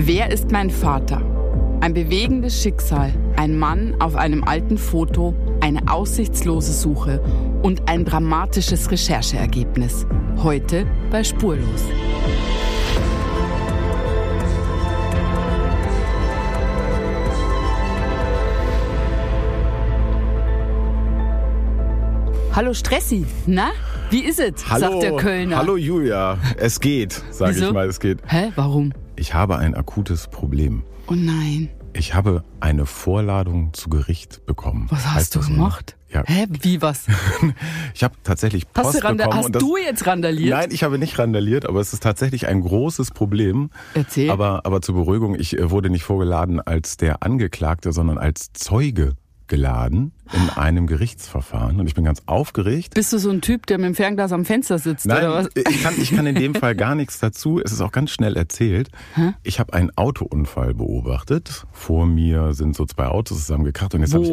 Wer ist mein Vater? Ein bewegendes Schicksal, ein Mann auf einem alten Foto, eine aussichtslose Suche und ein dramatisches Rechercheergebnis. Heute bei Spurlos. Hallo Stressi, na? Wie ist es? Hallo, sagt der Kölner. Hallo Julia, es geht, sage ich mal, es geht. Hä, warum? Ich habe ein akutes Problem. Oh nein. Ich habe eine Vorladung zu Gericht bekommen. Was hast Heißt du gemacht? Ja. Hä, wie was? Ich habe tatsächlich Post Hast, du, bekommen. hast das, du jetzt randaliert? Nein, ich habe nicht randaliert, aber es ist tatsächlich ein großes Problem. Erzähl. Aber, aber zur Beruhigung, ich äh, wurde nicht vorgeladen als der Angeklagte, sondern als Zeuge geladen in einem Gerichtsverfahren. Und ich bin ganz aufgeregt. Bist du so ein Typ, der mit dem Fernglas am Fenster sitzt oder Nein, was? ich kann, ich kann in dem Fall gar nichts dazu. Es ist auch ganz schnell erzählt. Ich habe einen Autounfall beobachtet. Vor mir sind so zwei Autos zusammengekracht und jetzt habe ich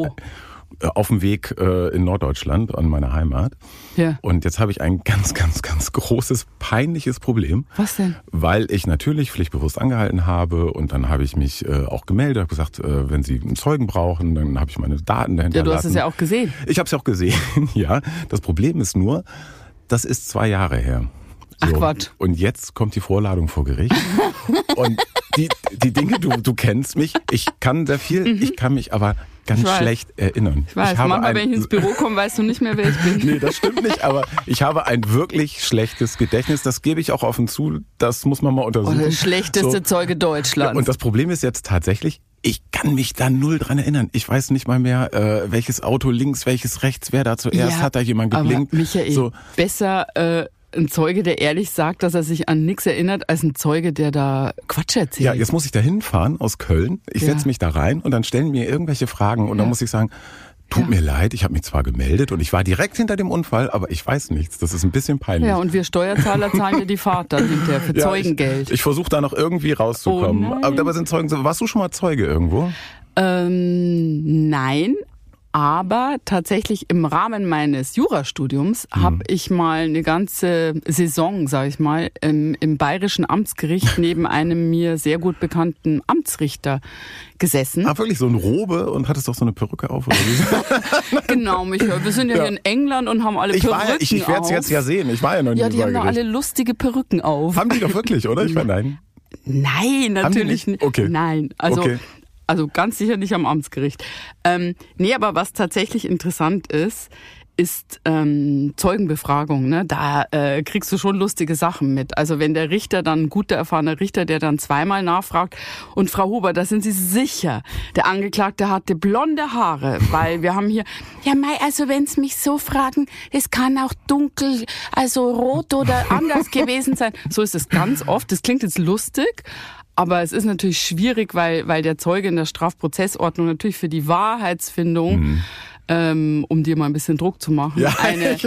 auf dem Weg äh, in Norddeutschland an meine Heimat. Ja. Und jetzt habe ich ein ganz, ganz, ganz großes, peinliches Problem. Was denn? Weil ich natürlich pflichtbewusst angehalten habe und dann habe ich mich äh, auch gemeldet, habe gesagt, äh, wenn Sie einen Zeugen brauchen, dann habe ich meine Daten dahinter Ja, du hast es ja auch gesehen. ich habe es ja auch gesehen, ja. Das Problem ist nur, das ist zwei Jahre her. Ach, Quatsch. Und jetzt kommt die Vorladung vor Gericht. und die, die Dinge, du, du kennst mich, ich kann sehr viel, ich kann mich aber ganz. Ich weiß. schlecht erinnern. Ich weiß, habe manchmal, ein- wenn ich ins Büro komme, weißt du nicht mehr, wer ich bin. Nee, das stimmt nicht, aber ich habe ein wirklich schlechtes Gedächtnis. Das gebe ich auch offen zu. Das muss man mal untersuchen. der schlechteste So. Zeuge Ja, Deutschlands. und das Problem ist jetzt tatsächlich, ich kann mich da null dran erinnern. Ich weiß nicht mal mehr, äh, welches Auto links, welches rechts, wer da zuerst Ja, hat da jemand geblinkt. Aber Michael, So, besser äh, ein Zeuge, der ehrlich sagt, dass er sich an nichts erinnert, als ein Zeuge, der da Quatsch erzählt. ja, jetzt muss ich da hinfahren aus Köln. Ich Ja. setze mich da rein und dann stellen mir irgendwelche Fragen und dann muss ich sagen, tut Ja. mir leid, ich habe mich zwar gemeldet und ich war direkt hinter dem Unfall, aber ich weiß nichts. Das ist ein bisschen peinlich. Ja, und wir Steuerzahler zahlen dir die Fahrt dann hinterher für Ja, Zeugengeld. Ich, ich versuche da noch irgendwie rauszukommen. Oh aber dabei sind Zeugen so. Warst du schon mal Zeuge irgendwo? Ähm, nein, aber tatsächlich im Rahmen meines Jurastudiums Hm. habe ich mal eine ganze Saison, sage ich mal, im, im bayerischen Amtsgericht neben einem mir sehr gut bekannten Amtsrichter gesessen. Ah, wirklich so ein Robe und hattest doch so eine Perücke auf oder wie? Genau, Michael. Wir sind ja, Ja. hier in England und haben alle Ich, Perücken war ja, ich, ich werde es jetzt ja sehen. Ich war ja noch nie Ja, die haben da alle lustige Perücken auf. Haben die doch wirklich, oder? Ich meine, nein. Nein, natürlich nicht? nicht. Okay. Nein, also, Okay. Also ganz sicher nicht am Amtsgericht. Ähm, nee, aber was tatsächlich interessant ist, ist ähm, Zeugenbefragung. Ne? Da äh, kriegst du schon lustige Sachen mit. Also wenn der Richter dann, ein guter erfahrener Richter, der dann zweimal nachfragt, und Frau Huber, da sind Sie sicher, der Angeklagte hatte blonde Haare, weil wir haben hier, ja Mai, also wenn Sie mich so fragen, es kann auch dunkel, also rot oder anders gewesen sein. So ist es ganz oft. Das klingt jetzt lustig, aber es ist natürlich schwierig, weil, weil der Zeuge in der Strafprozessordnung natürlich für die Wahrheitsfindung, ähm, um dir mal ein bisschen Druck zu machen, Mhm. Ja. eine,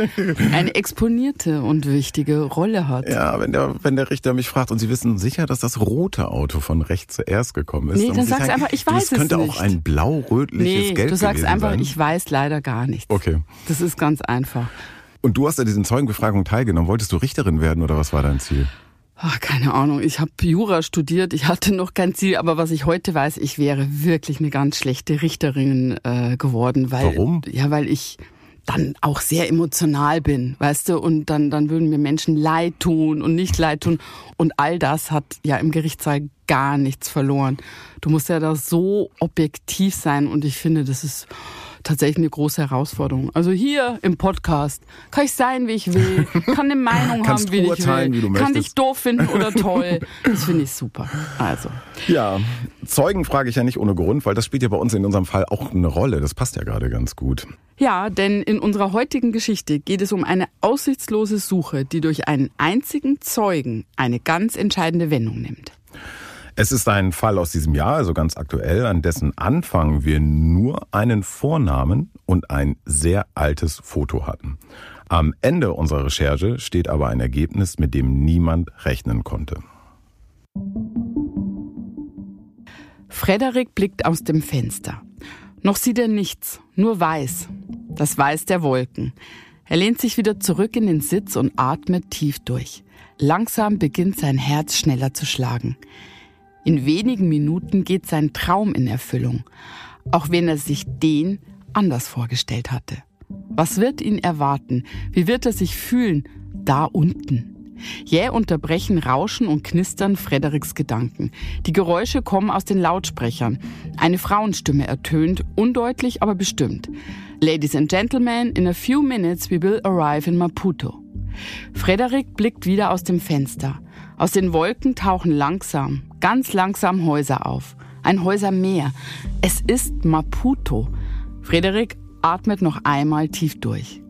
eine exponierte und wichtige Rolle hat. Ja, wenn der, wenn der Richter mich fragt und Sie wissen sicher, dass das rote Auto von rechts zuerst gekommen ist. Nee, dann muss ich sag's sagen, einfach, ich du, weiß Das könnte es auch nicht. ein blau-rötliches Nee, Gelb du sagst einfach, sein. ich weiß leider gar nichts. Okay. Das ist ganz einfach. Und du hast an diesen Zeugenbefragungen teilgenommen. Wolltest du Richterin werden oder was war dein Ziel? Ach, keine Ahnung. Ich habe Jura studiert. Ich hatte noch kein Ziel, aber was ich heute weiß, ich wäre wirklich eine ganz schlechte Richterin äh, geworden, weil Warum? ja, weil ich dann auch sehr emotional bin, weißt du, und dann dann würden mir Menschen leid tun und nicht leid tun und all das hat ja im Gerichtssaal gar nichts verloren. Du musst ja da so objektiv sein und ich finde, das ist tatsächlich eine große Herausforderung. Also hier im Podcast kann ich sein, wie ich will, kann eine Meinung haben, wie ich will, wie kann möchtest. dich doof finden oder toll. Das finde ich super. Also, Ja, Zeugen frage ich ja nicht ohne Grund, weil das spielt ja bei uns in unserem Fall auch eine Rolle. Das passt ja gerade ganz gut. ja, denn in unserer heutigen Geschichte geht es um eine aussichtslose Suche, die durch einen einzigen Zeugen eine ganz entscheidende Wendung nimmt. Es ist ein Fall aus diesem Jahr, also ganz aktuell, an dessen Anfang wir nur einen Vornamen und ein sehr altes Foto hatten. Am Ende unserer Recherche steht aber ein Ergebnis, mit dem niemand rechnen konnte. Frederik blickt aus dem Fenster. Noch sieht er nichts, nur Weiß. Das Weiß der Wolken. Er lehnt sich wieder zurück in den Sitz und atmet tief durch. Langsam beginnt sein Herz schneller zu schlagen. In wenigen Minuten geht sein Traum in Erfüllung, auch wenn er sich den anders vorgestellt hatte. Was wird ihn erwarten? Wie wird er sich fühlen? Da unten. Jäh unterbrechen Rauschen und Knistern Frederiks Gedanken. Die Geräusche kommen aus den Lautsprechern. Eine Frauenstimme ertönt, undeutlich, aber bestimmt. Ladies and Gentlemen, in a few minutes we will arrive in Maputo. Frederik blickt wieder aus dem Fenster. Aus den Wolken tauchen langsam, ganz langsam Häuser auf. Ein Häusermeer. Es ist Maputo. Frederik atmet noch einmal tief durch.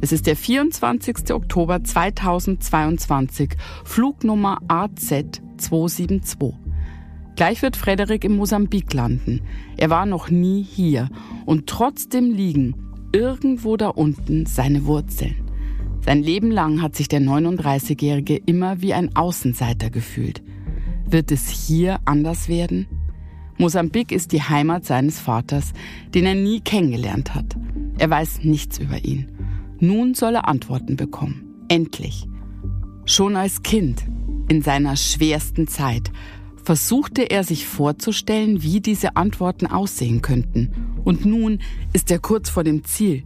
Es ist der 24. Oktober 2022, Flugnummer AZ 272. Gleich wird Frederik in Mosambik landen. Er war noch nie hier und trotzdem liegen irgendwo da unten seine Wurzeln. Sein Leben lang hat sich der 39-Jährige immer wie ein Außenseiter gefühlt. Wird es hier anders werden? Mosambik ist die Heimat seines Vaters, den er nie kennengelernt hat. Er weiß nichts über ihn. Nun soll er Antworten bekommen. Endlich. Schon als Kind, in seiner schwersten Zeit, versuchte er sich vorzustellen, wie diese Antworten aussehen könnten. Und nun ist er kurz vor dem Ziel.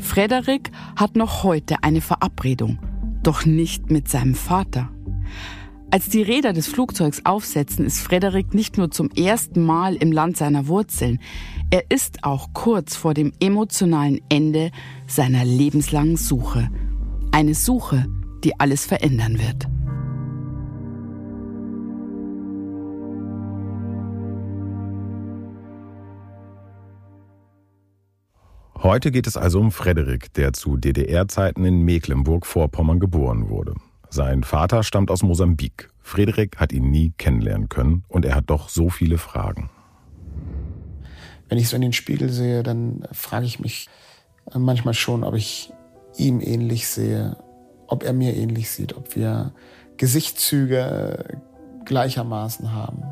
Frederik hat noch heute eine Verabredung, doch nicht mit seinem Vater. Als die Räder des Flugzeugs aufsetzen, ist Frederik nicht nur zum ersten Mal im Land seiner Wurzeln, er ist auch kurz vor dem emotionalen Ende seiner lebenslangen Suche. Eine Suche, die alles verändern wird. Heute geht es also um Frederik, der zu DDR-Zeiten in Mecklenburg-Vorpommern geboren wurde. Sein Vater stammt aus Mosambik. Frederik hat ihn nie kennenlernen können und er hat doch so viele Fragen. Wenn ich so in den Spiegel sehe, dann frage ich mich manchmal schon, ob ich ihm ähnlich sehe, ob er mir ähnlich sieht, ob wir Gesichtszüge gleichermaßen haben.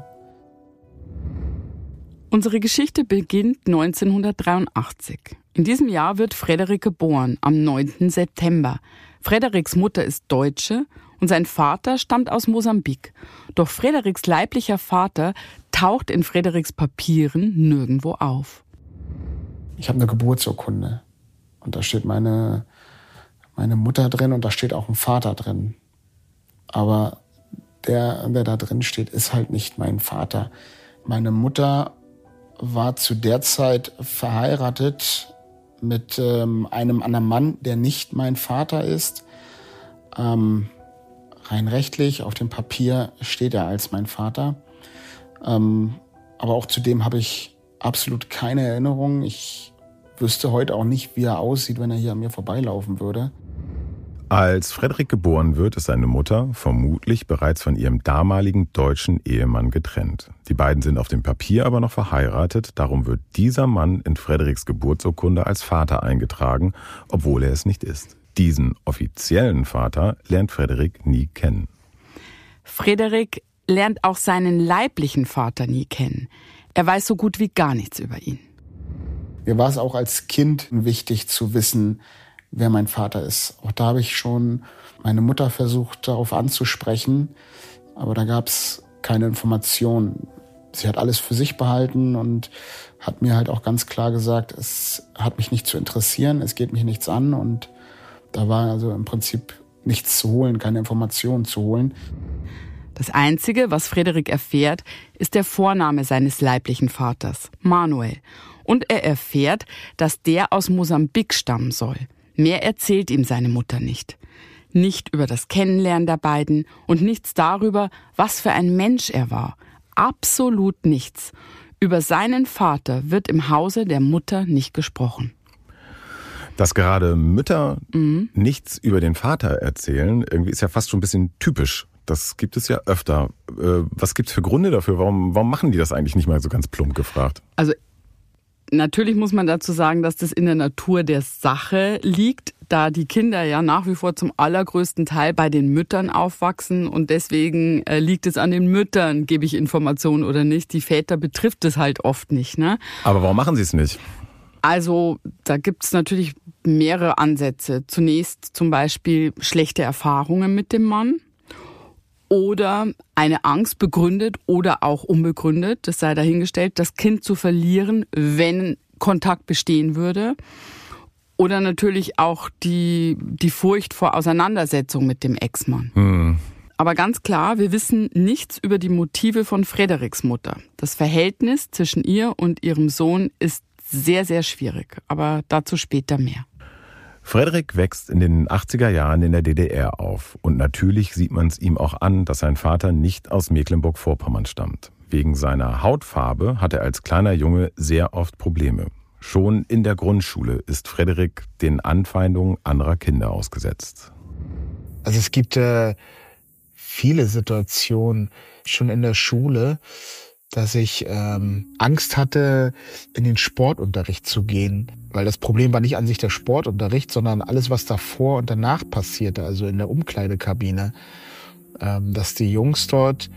Unsere Geschichte beginnt 1983. In diesem Jahr wird Frederik geboren, am 9. September. Frederiks Mutter ist Deutsche und sein Vater stammt aus Mosambik. Doch Frederiks leiblicher Vater taucht in Frederiks Papieren nirgendwo auf. Ich habe eine Geburtsurkunde und da steht meine, meine Mutter drin und da steht auch ein Vater drin. Aber der, der da drin steht, ist halt nicht mein Vater. Meine Mutter war zu der Zeit verheiratet mit ähm, einem anderen Mann, der nicht mein Vater ist. Ähm, rein rechtlich, auf dem Papier steht er als mein Vater. Ähm, aber auch zu dem habe ich absolut keine Erinnerung. Ich wüsste heute auch nicht, wie er aussieht, wenn er hier an mir vorbeilaufen würde. Als Frederik geboren wird, ist seine Mutter vermutlich bereits von ihrem damaligen deutschen Ehemann getrennt. Die beiden sind auf dem Papier aber noch verheiratet, darum wird dieser Mann in Frederiks Geburtsurkunde als Vater eingetragen, obwohl er es nicht ist. Diesen offiziellen Vater lernt Frederik nie kennen. Frederik lernt auch seinen leiblichen Vater nie kennen. Er weiß so gut wie gar nichts über ihn. Mir war es auch als Kind wichtig zu wissen, wer mein Vater ist. Auch da habe ich schon meine Mutter versucht, darauf anzusprechen, aber da gab es keine Informationen. Sie hat alles für sich behalten und hat mir halt auch ganz klar gesagt, es hat mich nicht zu interessieren, es geht mich nichts an und da war also im Prinzip nichts zu holen, keine Informationen zu holen. Das Einzige, was Frederik erfährt, ist der Vorname seines leiblichen Vaters, Manuel. Und er erfährt, dass der aus Mosambik stammen soll. Mehr erzählt ihm seine Mutter nicht. Nicht über das Kennenlernen der beiden und nichts darüber, was für ein Mensch er war. Absolut nichts. Über seinen Vater wird im Hause der Mutter nicht gesprochen. Dass gerade Mütter mhm. nichts über den Vater erzählen, irgendwie ist ja fast schon ein bisschen typisch. Das gibt es ja öfter. Äh, was gibt es für Gründe dafür? Warum, warum machen die das eigentlich nicht mal so ganz plump gefragt? Also Natürlich muss man dazu sagen, dass das in der Natur der Sache liegt, da die Kinder ja nach wie vor zum allergrößten Teil bei den Müttern aufwachsen und deswegen äh, liegt es an den Müttern, gebe ich Informationen oder nicht. Die Väter betrifft es halt oft nicht. Ne? Aber warum machen sie es nicht? Also da gibt es natürlich mehrere Ansätze. Zunächst zum Beispiel schlechte Erfahrungen mit dem Mann oder eine Angst begründet oder auch unbegründet, das sei dahingestellt, das Kind zu verlieren, wenn Kontakt bestehen würde. Oder natürlich auch die, die Furcht vor Auseinandersetzung mit dem Ex-Mann. Mhm. Aber ganz klar, wir wissen nichts über die Motive von Frederiks Mutter. Das Verhältnis zwischen ihr und ihrem Sohn ist sehr, sehr schwierig. Aber dazu später mehr. Frederik wächst in den 80er Jahren in der DDR auf. Und natürlich sieht man es ihm auch an, dass sein Vater nicht aus Mecklenburg-Vorpommern stammt. Wegen seiner Hautfarbe hat er als kleiner Junge sehr oft Probleme. Schon in der Grundschule ist Frederik den Anfeindungen anderer Kinder ausgesetzt. Also es gibt äh, viele Situationen schon in der Schule, dass ich ähm, Angst hatte, in den Sportunterricht zu gehen. Weil das Problem war nicht an sich der Sportunterricht, sondern alles, was davor und danach passierte, also in der Umkleidekabine. Ähm, dass die Jungs dort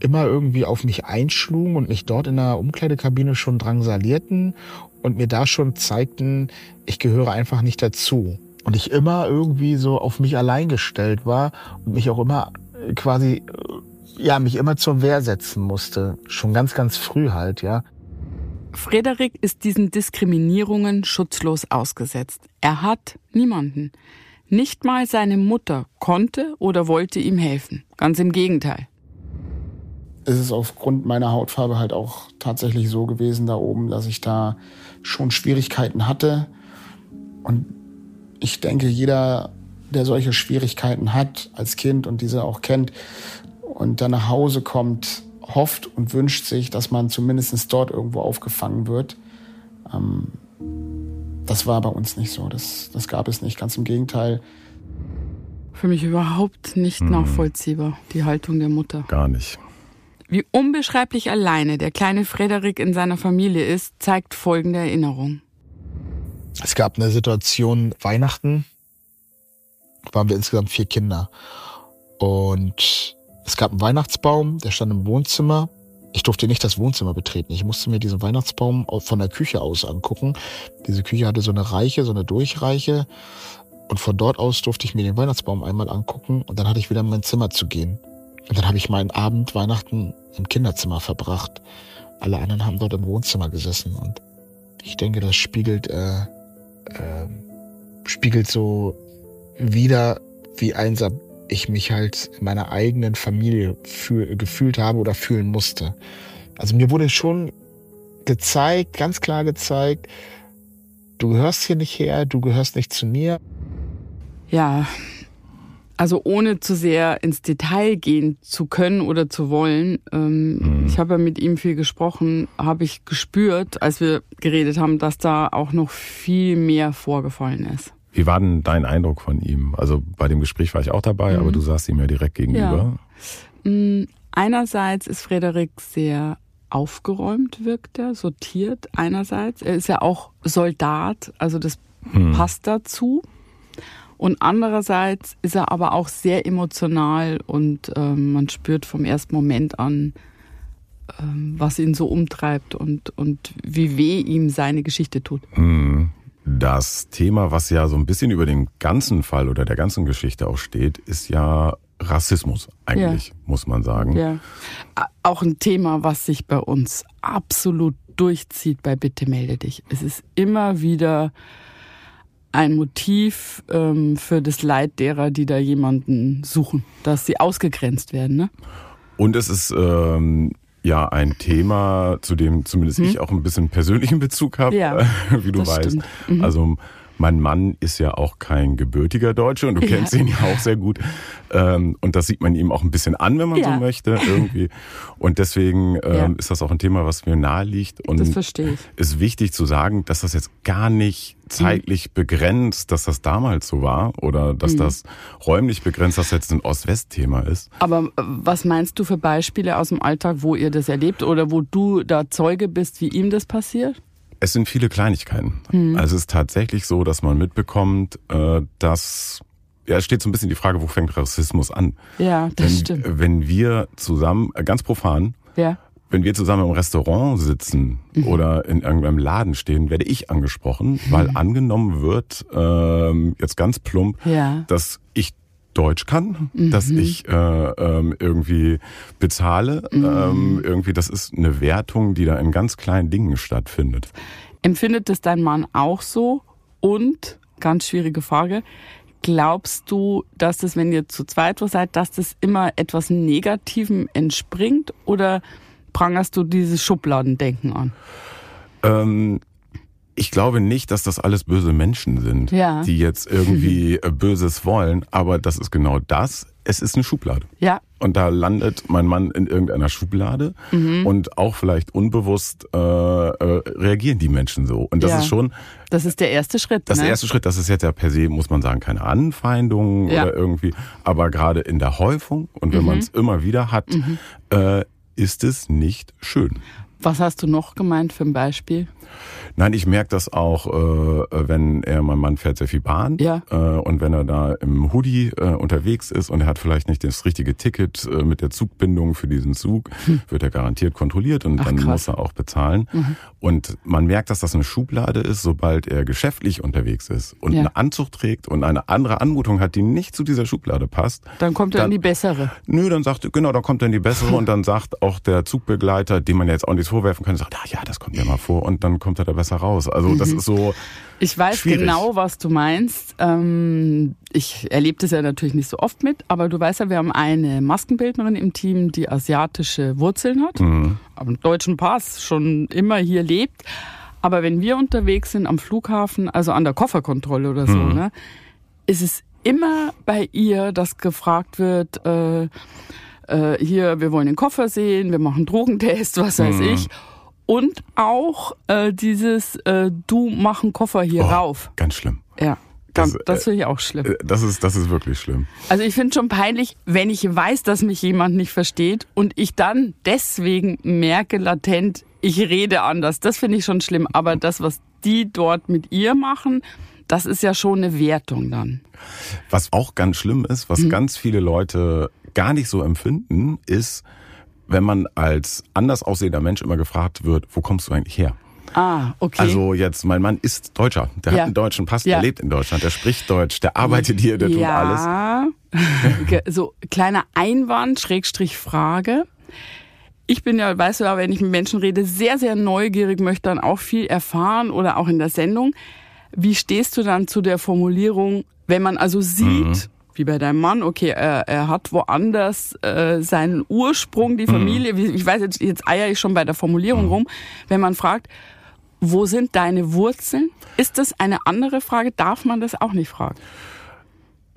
immer irgendwie auf mich einschlugen und mich dort in der Umkleidekabine schon drangsalierten und mir da schon zeigten, ich gehöre einfach nicht dazu. Und ich immer irgendwie so auf mich allein gestellt war und mich auch immer quasi, ja, mich immer zur Wehr setzen musste. Schon ganz, ganz früh halt, ja. Frederik ist diesen Diskriminierungen schutzlos ausgesetzt. Er hat niemanden. Nicht mal seine Mutter konnte oder wollte ihm helfen. Ganz im Gegenteil. Es ist aufgrund meiner Hautfarbe halt auch tatsächlich so gewesen da oben, dass ich da schon Schwierigkeiten hatte. Und ich denke, jeder der solche Schwierigkeiten hat als Kind und diese auch kennt und dann nach Hause kommt, hofft und wünscht sich, dass man zumindest dort irgendwo aufgefangen wird. Ähm, das war bei uns nicht so. Das, das gab es nicht. Ganz im Gegenteil. Für mich überhaupt nicht hm. nachvollziehbar, die Haltung der Mutter. Gar nicht. Wie unbeschreiblich alleine der kleine Frederik in seiner Familie ist, zeigt folgende Erinnerung. Es gab eine Situation Weihnachten, waren wir insgesamt vier Kinder. Und es gab einen Weihnachtsbaum, der stand im Wohnzimmer. Ich durfte nicht das Wohnzimmer betreten. Ich musste mir diesen Weihnachtsbaum von der Küche aus angucken. Diese Küche hatte so eine Reiche, so eine Durchreiche. Und von dort aus durfte ich mir den Weihnachtsbaum einmal angucken und dann hatte ich wieder in mein Zimmer zu gehen. Und dann habe ich meinen Abend Weihnachten im Kinderzimmer verbracht. Alle anderen haben dort im Wohnzimmer gesessen und ich denke, das spiegelt äh, äh, spiegelt so wieder, wie einsam ich mich halt in meiner eigenen Familie fühl, gefühlt habe oder fühlen musste. Also mir wurde schon gezeigt, ganz klar gezeigt, du gehörst hier nicht her, du gehörst nicht zu mir. Ja, also ohne zu sehr ins Detail gehen zu können oder zu wollen, ähm, mhm. ich habe ja mit ihm viel gesprochen, habe ich gespürt, als wir geredet haben, dass da auch noch viel mehr vorgefallen ist. Wie war denn dein Eindruck von ihm? Also bei dem Gespräch war ich auch dabei, mhm. aber du saßt ihm ja direkt gegenüber. Ja. Mm, einerseits ist Frederik sehr aufgeräumt, wirkt er, sortiert einerseits. Er ist ja auch Soldat, also das hm. passt dazu. Und andererseits ist er aber auch sehr emotional und ähm, man spürt vom ersten Moment an, ähm, was ihn so umtreibt und, und wie weh ihm seine Geschichte tut. Hm. Das Thema, was ja so ein bisschen über den ganzen Fall oder der ganzen Geschichte auch steht, ist ja Rassismus eigentlich, ja. muss man sagen. Ja. Auch ein Thema, was sich bei uns absolut durchzieht bei Bitte melde dich. Es ist immer wieder ein Motiv ähm, für das Leid derer, die da jemanden suchen, dass sie ausgegrenzt werden. Ne? Und es ist ähm, ja ein Thema, zu dem zumindest hm? ich auch ein bisschen persönlichen Bezug habe, ja, wie du weißt. Mhm. Also mein Mann ist ja auch kein gebürtiger Deutscher und du ja. kennst ihn ja auch sehr gut. Ähm, und das sieht man ihm auch ein bisschen an, wenn man ja. so möchte, irgendwie. Und deswegen ähm, ja. ist das auch ein Thema, was mir nahe liegt. Und das verstehe ich. Ist wichtig zu sagen, dass das jetzt gar nicht zeitlich mhm. begrenzt, dass das damals so war oder dass mhm. das räumlich begrenzt, dass das jetzt ein Ost-West-Thema ist. Aber äh, was meinst du für Beispiele aus dem Alltag, wo ihr das erlebt oder wo du da Zeuge bist, wie ihm das passiert? Es sind viele Kleinigkeiten. Mhm. Also es ist tatsächlich so, dass man mitbekommt, äh, dass ja, es steht so ein bisschen die Frage, wo fängt Rassismus an? Ja, das wenn, stimmt. Wenn wir zusammen, äh, ganz profan, ja. wenn wir zusammen im Restaurant sitzen mhm. oder in irgendeinem Laden stehen, werde ich angesprochen, mhm. weil angenommen wird, ähm, jetzt ganz plump, ja. dass Deutsch kann, dass ich äh, ähm, irgendwie bezahle. Ähm, irgendwie, das ist eine Wertung, die da in ganz kleinen Dingen stattfindet. Empfindet es dein Mann auch so? Und, ganz schwierige Frage, glaubst du, dass das, wenn ihr zu zweit seid, dass das immer etwas Negativem entspringt? Oder prangerst du dieses Schubladendenken an? Ähm, ich glaube nicht, dass das alles böse Menschen sind, Ja. die jetzt irgendwie äh, Böses wollen, aber das ist genau das. Es ist eine Schublade. Ja, Und da landet mein Mann in irgendeiner Schublade Mhm. und auch vielleicht unbewusst äh, äh, reagieren die Menschen so. Und das Ja. ist schon das ist der erste Schritt. das ne? erste Schritt. Das ist jetzt ja per se, muss man sagen, keine Anfeindung Ja. oder irgendwie. Aber gerade in der Häufung und wenn Mhm. man es immer wieder hat, äh, ist es nicht schön. Was hast du noch gemeint für ein Beispiel? Nein, ich merke das auch, äh, wenn er, mein Mann fährt sehr viel Bahn Ja. äh, und wenn er da im Hoodie äh, unterwegs ist und er hat vielleicht nicht das richtige Ticket äh, mit der Zugbindung für diesen Zug, wird er garantiert kontrolliert und Hm. Ach, dann krass. Mhm. muss er auch bezahlen. Und man merkt, dass das eine Schublade ist, sobald er geschäftlich unterwegs ist und Ja. einen Anzug trägt und eine andere Anmutung hat, die nicht zu dieser Schublade passt. Dann kommt er Dann- in die bessere. Nö, dann sagt, genau, dann kommt dann die bessere und dann sagt auch der Zugbegleiter, dem man jetzt auch nichts vorwerfen kann, sagt, ah, ja, das kommt ja mal vor und dann kommt er da besser raus. Also das ist so, Ich weiß Schwierig. genau, was du meinst. Ähm, ich erlebe das ja natürlich nicht so oft mit, aber du weißt ja, wir haben eine Maskenbildnerin im Team, die asiatische Wurzeln hat, Mhm. einen deutschen Pass schon immer hier lebt. Aber wenn wir unterwegs sind am Flughafen, also an der Kofferkontrolle oder so, Mhm. ne, ist es immer bei ihr, dass gefragt wird, äh, äh, hier, wir wollen den Koffer sehen, wir machen Drogentest, was weiß Mhm. ich. Und auch äh, dieses, äh, du mach einen Koffer hier Oh, rauf. ganz schlimm. Ja, das, Das, das finde ich auch schlimm. Äh, Das ist, das ist wirklich schlimm. Also ich finde schon peinlich, wenn ich weiß, dass mich jemand nicht versteht und ich dann deswegen merke latent, ich rede anders. Das finde ich schon schlimm. Aber das, was die dort mit ihr machen, das ist ja schon eine Wertung dann. Was auch ganz schlimm ist, was ganz viele Leute gar nicht so empfinden, ist, wenn man als anders aussehender Mensch immer gefragt wird, wo kommst du eigentlich her? Ah, okay. Also jetzt, mein Mann ist Deutscher, der Ja. hat einen deutschen Pass, Ja. der lebt in Deutschland, der spricht Deutsch, der arbeitet hier, der tut alles. ja, so kleiner Einwand, Schrägstrich Frage. Ich bin ja, weißt du ja, wenn ich mit Menschen rede, sehr, sehr neugierig, möchte dann auch viel erfahren oder auch in der Sendung. Wie stehst du dann zu der Formulierung, wenn man also sieht, Mhm. Wie bei deinem Mann, okay, er, er hat woanders äh, seinen Ursprung, die Familie, wie, ich weiß jetzt, jetzt eier ich schon bei der Formulierung rum, wenn man fragt, wo sind deine Wurzeln? Ist das eine andere Frage? Darf man das auch nicht fragen?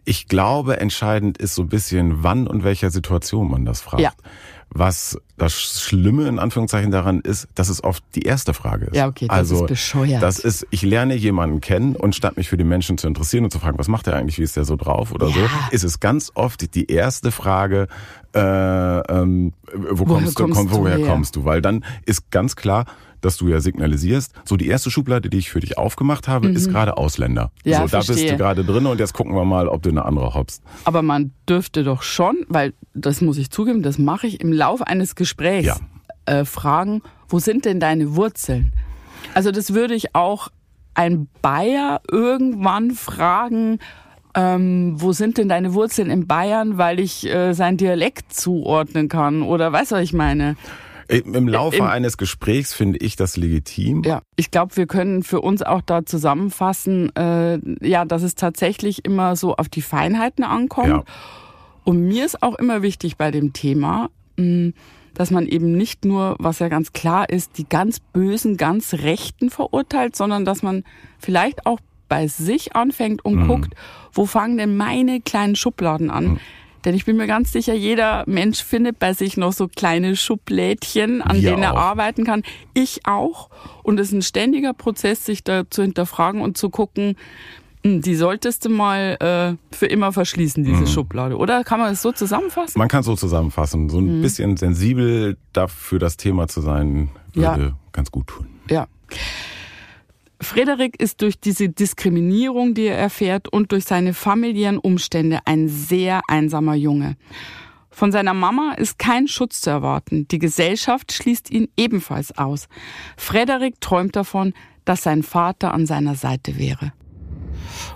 Ich glaube, entscheidend ist so ein bisschen, wann und welcher Situation man das fragt. Ja. Was das Schlimme in Anführungszeichen daran ist, dass es oft die erste Frage ist. Ja, okay, das also, ist bescheuert. Das ist, ich lerne jemanden kennen und statt mich für die Menschen zu interessieren und zu fragen, was macht er eigentlich, wie ist der so drauf oder so, Ja. ist es ganz oft die erste Frage, äh, ähm, wo Woher kommst du, kommst komm, du woher her? kommst du? Weil dann ist ganz klar, dass du ja signalisierst, so die erste Schublade, die ich für dich aufgemacht habe, ist gerade Ausländer. Mhm. Ja, so, da bist verstehe. du gerade drin und jetzt gucken wir mal, ob du eine andere hoppst. Aber man dürfte doch schon, weil das muss ich zugeben, das mache ich im Laufe eines Gesprächs, Ja. äh, fragen, wo sind denn deine Wurzeln? Also das würde ich auch ein Bayer irgendwann fragen, ähm, wo sind denn deine Wurzeln in Bayern, weil ich äh, sein Dialekt zuordnen kann oder weißt du, was ich meine? Im Laufe Im- eines Gesprächs finde ich das legitim. Ja, ich glaube, wir können für uns auch da zusammenfassen, äh, ja, dass es tatsächlich immer so auf die Feinheiten ankommt. Ja. Und mir ist auch immer wichtig bei dem Thema, mh, dass man eben nicht nur, was ja ganz klar ist, die ganz Bösen, ganz Rechten verurteilt, sondern dass man vielleicht auch bei sich anfängt und Mhm. guckt, wo fangen denn meine kleinen Schubladen an? Denn ich bin mir ganz sicher, jeder Mensch findet bei sich noch so kleine Schublädchen, an Wir denen er auch. arbeiten kann. Ich auch. Und es ist ein ständiger Prozess, sich da zu hinterfragen und zu gucken, hm, die solltest du mal äh, für immer verschließen, diese Mhm. Schublade. Oder kann man das so zusammenfassen? Man kann so zusammenfassen, so ein Mhm. bisschen sensibel dafür das Thema zu sein, würde Ja. ganz gut tun. Ja. Frederik ist durch diese Diskriminierung, die er erfährt, und durch seine familiären Umstände ein sehr einsamer Junge. Von seiner Mama ist kein Schutz zu erwarten. Die Gesellschaft schließt ihn ebenfalls aus. Frederik träumt davon, dass sein Vater an seiner Seite wäre.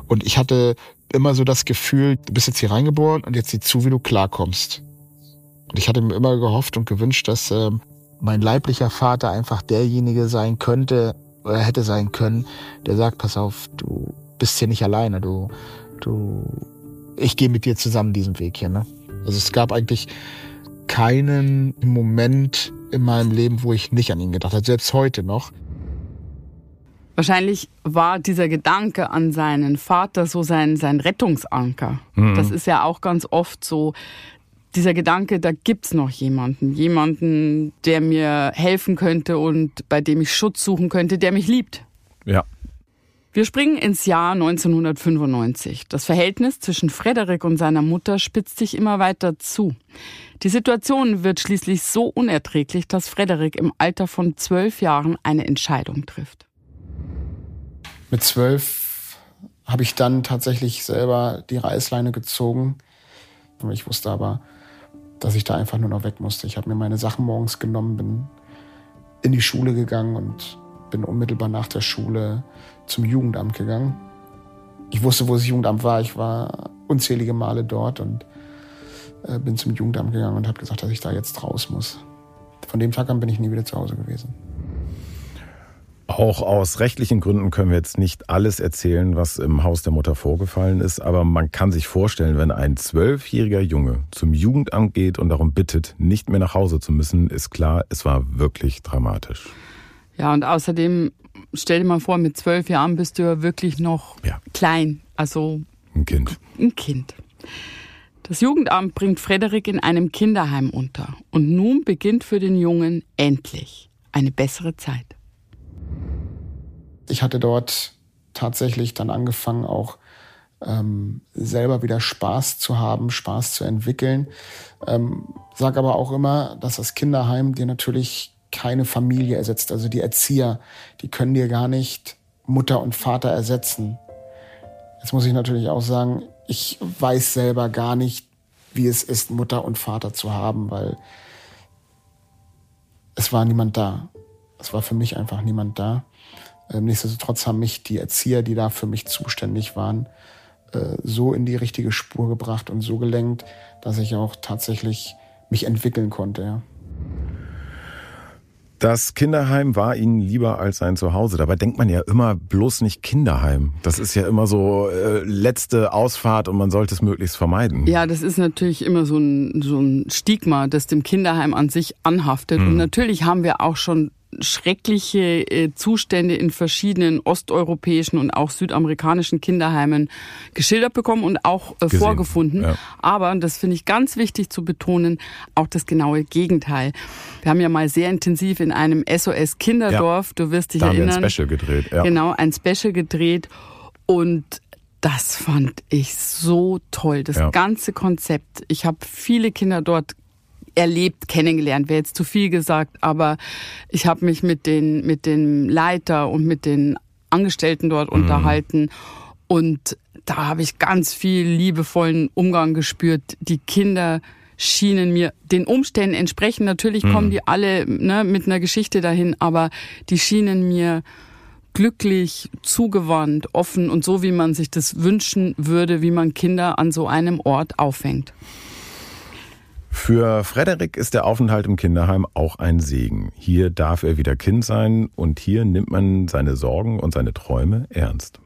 Und ich hatte immer so das Gefühl, du bist jetzt hier reingeboren und jetzt sieh zu, wie du klarkommst. Und ich hatte mir immer gehofft und gewünscht, dass äh, mein leiblicher Vater einfach derjenige sein könnte oder hätte sein können, der sagt, pass auf, du bist hier nicht alleine, du, du, ich gehe mit dir zusammen diesen Weg hier. Ne? Also es gab eigentlich keinen Moment in meinem Leben, wo ich nicht an ihn gedacht habe, selbst heute noch. Wahrscheinlich war dieser Gedanke an seinen Vater so sein, sein Rettungsanker. Mhm. Das ist ja auch ganz oft so, dieser Gedanke, da gibt's noch jemanden, jemanden, der mir helfen könnte und bei dem ich Schutz suchen könnte, der mich liebt. Ja. Wir springen ins Jahr 1995. Das Verhältnis zwischen Frederik und seiner Mutter spitzt sich immer weiter zu. Die Situation wird schließlich so unerträglich, dass Frederik im Alter von zwölf Jahren eine Entscheidung trifft. Mit zwölf habe ich dann tatsächlich selber die Reißleine gezogen. Ich wusste aber, dass ich da einfach nur noch weg musste. Ich habe mir meine Sachen morgens genommen, bin in die Schule gegangen und bin unmittelbar nach der Schule zum Jugendamt gegangen. Ich wusste, wo das Jugendamt war. Ich war unzählige Male dort und äh, bin zum Jugendamt gegangen und habe gesagt, dass ich da jetzt raus muss. Von dem Tag an bin ich nie wieder zu Hause gewesen. Auch aus rechtlichen Gründen können wir jetzt nicht alles erzählen, was im Haus der Mutter vorgefallen ist, aber man kann sich vorstellen, wenn ein zwölfjähriger Junge zum Jugendamt geht und darum bittet, nicht mehr nach Hause zu müssen, ist klar, es war wirklich dramatisch. Ja, und außerdem, stell dir mal vor, mit zwölf Jahren bist du ja wirklich noch ja. klein, also ein Kind. Ein Kind. Das Jugendamt bringt Frederik in einem Kinderheim unter. Und nun beginnt für den Jungen endlich eine bessere Zeit ich hatte dort tatsächlich dann angefangen, auch ähm, selber wieder Spaß zu haben, Spaß zu entwickeln. Ähm, sag aber auch immer, dass das Kinderheim dir natürlich keine Familie ersetzt. Also die Erzieher, die können dir gar nicht Mutter und Vater ersetzen. Jetzt muss ich natürlich auch sagen, ich weiß selber gar nicht, wie es ist, Mutter und Vater zu haben, weil es war niemand da. Es war für mich einfach niemand da. Ähm, nichtsdestotrotz haben mich die Erzieher, die da für mich zuständig waren, äh, so in die richtige Spur gebracht und so gelenkt, dass ich auch tatsächlich mich entwickeln konnte. Ja. Das Kinderheim war ihnen lieber als sein Zuhause. Dabei denkt man ja immer bloß nicht Kinderheim. Das ist ja immer so äh, letzte Ausfahrt und man sollte es möglichst vermeiden. Ja, das ist natürlich immer so ein, so ein Stigma, das dem Kinderheim an sich anhaftet. Hm. Und natürlich haben wir auch schon schreckliche äh, Zustände in verschiedenen osteuropäischen und auch südamerikanischen Kinderheimen geschildert bekommen und auch äh, vorgefunden. Ja. Aber, das finde ich ganz wichtig zu betonen, auch das genaue Gegenteil. Wir haben ja mal sehr intensiv in einem SOS Kinderdorf, ja. du wirst dich da erinnern. Haben wir ein Special gedreht. Ja. Genau, ein Special gedreht und das fand ich so toll, das ja. ganze Konzept. Ich habe viele Kinder dort erlebt, kennengelernt, wäre jetzt zu viel gesagt, aber ich habe mich mit den, mit dem Leiter und mit den Angestellten dort mhm. unterhalten und da habe ich ganz viel liebevollen Umgang gespürt. Die Kinder schienen mir den Umständen entsprechend, natürlich mhm. kommen die alle ne, mit einer Geschichte dahin, aber die schienen mir glücklich, zugewandt, offen und so, wie man sich das wünschen würde, wie man Kinder an so einem Ort auffängt. Für Frederik ist der Aufenthalt im Kinderheim auch ein Segen. Hier darf er wieder Kind sein und hier nimmt man seine Sorgen und seine Träume ernst.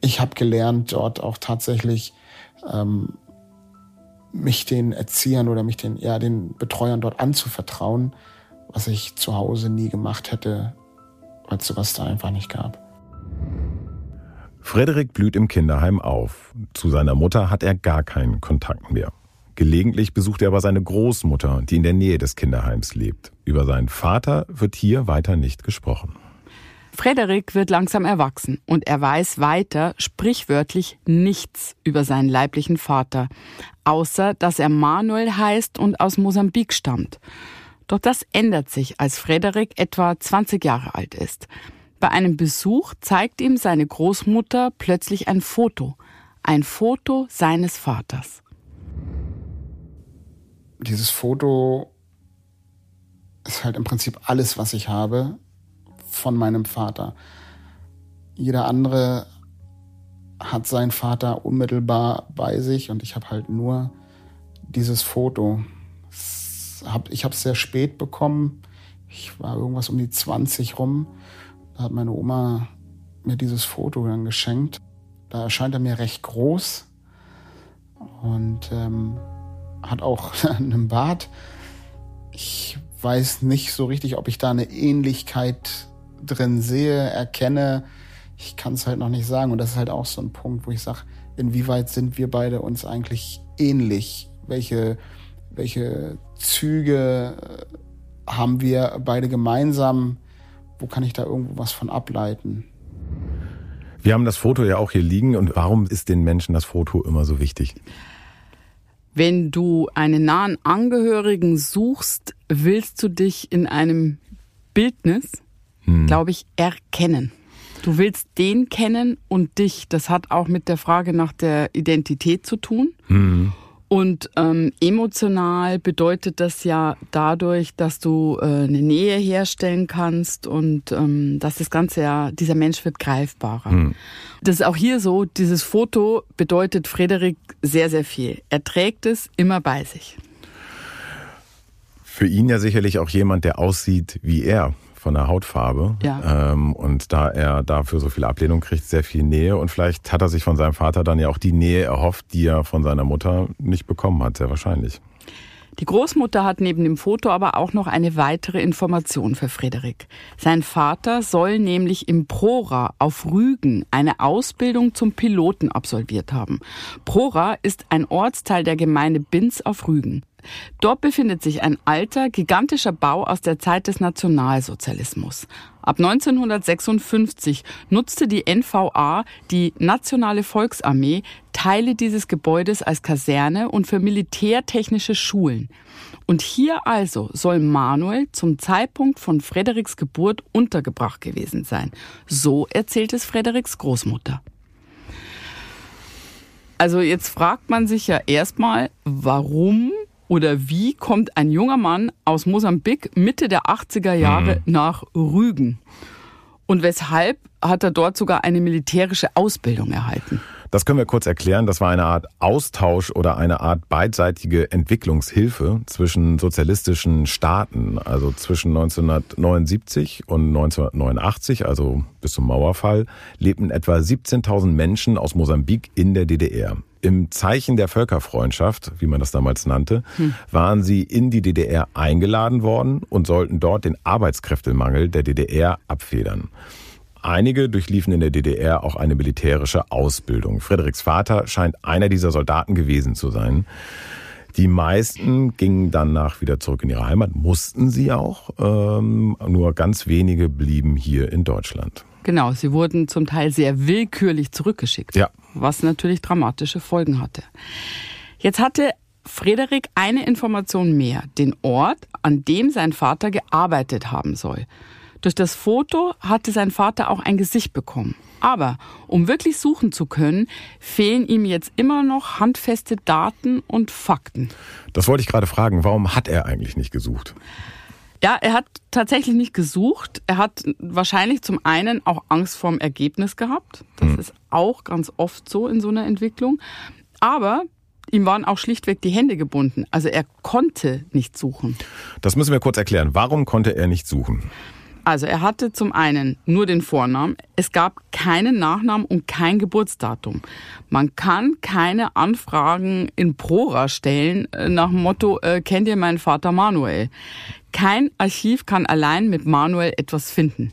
Ich habe gelernt, dort auch tatsächlich ähm, mich den Erziehern oder mich den, ja, den Betreuern dort anzuvertrauen, was ich zu Hause nie gemacht hätte, weil es sowas da einfach nicht gab. Frederik blüht im Kinderheim auf. Zu seiner Mutter hat er gar keinen Kontakt mehr. Gelegentlich besucht er aber seine Großmutter, die in der Nähe des Kinderheims lebt. Über seinen Vater wird hier weiter nicht gesprochen. Frederik wird langsam erwachsen und er weiß weiter sprichwörtlich nichts über seinen leiblichen Vater, außer dass er Manuel heißt und aus Mosambik stammt. Doch das ändert sich, als Frederik etwa 20 Jahre alt ist. Bei einem Besuch zeigt ihm seine Großmutter plötzlich ein Foto, ein Foto seines Vaters dieses Foto ist halt im Prinzip alles, was ich habe von meinem Vater. Jeder andere hat sein Vater unmittelbar bei sich und ich habe halt nur dieses Foto. Ich habe es sehr spät bekommen. Ich war irgendwas um die 20 rum. Da hat meine Oma mir dieses Foto dann geschenkt. Da erscheint er mir recht groß und ähm, hat auch einen Bart. Ich weiß nicht so richtig, ob ich da eine Ähnlichkeit drin sehe, erkenne. Ich kann es halt noch nicht sagen. Und das ist halt auch so ein Punkt, wo ich sage, inwieweit sind wir beide uns eigentlich ähnlich? Welche, welche Züge äh, haben wir beide gemeinsam? Wo kann ich da irgendwo was von ableiten? Wir haben das Foto ja auch hier liegen. Und warum ist den Menschen das Foto immer so wichtig? Wenn du einen nahen Angehörigen suchst, willst du dich in einem Bildnis, hm. glaube ich, erkennen. Du willst den kennen und dich. Das hat auch mit der Frage nach der Identität zu tun. Hm. Und ähm, emotional bedeutet das ja dadurch, dass du äh, eine Nähe herstellen kannst und ähm, dass das Ganze ja, dieser Mensch wird greifbarer. Hm. Das ist auch hier so, dieses Foto bedeutet Frederik sehr, sehr viel. Er trägt es immer bei sich. Für ihn ja sicherlich auch jemand, der aussieht wie er von der Hautfarbe. Ja. Ähm, und da er dafür so viel Ablehnung kriegt, sehr viel Nähe. Und vielleicht hat er sich von seinem Vater dann ja auch die Nähe erhofft, die er von seiner Mutter nicht bekommen hat, sehr wahrscheinlich. Die Großmutter hat neben dem Foto aber auch noch eine weitere Information für Frederik. Sein Vater soll nämlich im Prora auf Rügen eine Ausbildung zum Piloten absolviert haben. Prora ist ein Ortsteil der Gemeinde Binz auf Rügen. Dort befindet sich ein alter, gigantischer Bau aus der Zeit des Nationalsozialismus. Ab 1956 nutzte die NVA, die Nationale Volksarmee, Teile dieses Gebäudes als Kaserne und für militärtechnische Schulen. Und hier also soll Manuel zum Zeitpunkt von Frederiks Geburt untergebracht gewesen sein. So erzählt es Frederiks Großmutter. Also jetzt fragt man sich ja erstmal, warum oder wie kommt ein junger Mann aus Mosambik Mitte der 80er Jahre mhm. nach Rügen? Und weshalb hat er dort sogar eine militärische Ausbildung erhalten? Das können wir kurz erklären. Das war eine Art Austausch oder eine Art beidseitige Entwicklungshilfe zwischen sozialistischen Staaten. Also zwischen 1979 und 1989, also bis zum Mauerfall, lebten etwa 17.000 Menschen aus Mosambik in der DDR. Im Zeichen der Völkerfreundschaft, wie man das damals nannte, hm. waren sie in die DDR eingeladen worden und sollten dort den Arbeitskräftemangel der DDR abfedern. Einige durchliefen in der DDR auch eine militärische Ausbildung. Frederiks Vater scheint einer dieser Soldaten gewesen zu sein. Die meisten gingen danach wieder zurück in ihre Heimat, mussten sie auch. Ähm, nur ganz wenige blieben hier in Deutschland. Genau, sie wurden zum Teil sehr willkürlich zurückgeschickt, ja. was natürlich dramatische Folgen hatte. Jetzt hatte Frederik eine Information mehr, den Ort, an dem sein Vater gearbeitet haben soll. Durch das Foto hatte sein Vater auch ein Gesicht bekommen. Aber um wirklich suchen zu können, fehlen ihm jetzt immer noch handfeste Daten und Fakten. Das wollte ich gerade fragen. Warum hat er eigentlich nicht gesucht? Ja, er hat tatsächlich nicht gesucht. Er hat wahrscheinlich zum einen auch Angst vorm Ergebnis gehabt. Das hm. ist auch ganz oft so in so einer Entwicklung. Aber ihm waren auch schlichtweg die Hände gebunden. Also er konnte nicht suchen. Das müssen wir kurz erklären. Warum konnte er nicht suchen? Also er hatte zum einen nur den Vornamen, es gab keinen Nachnamen und kein Geburtsdatum. Man kann keine Anfragen in Prora stellen äh, nach dem Motto, äh, kennt ihr meinen Vater Manuel? Kein Archiv kann allein mit Manuel etwas finden.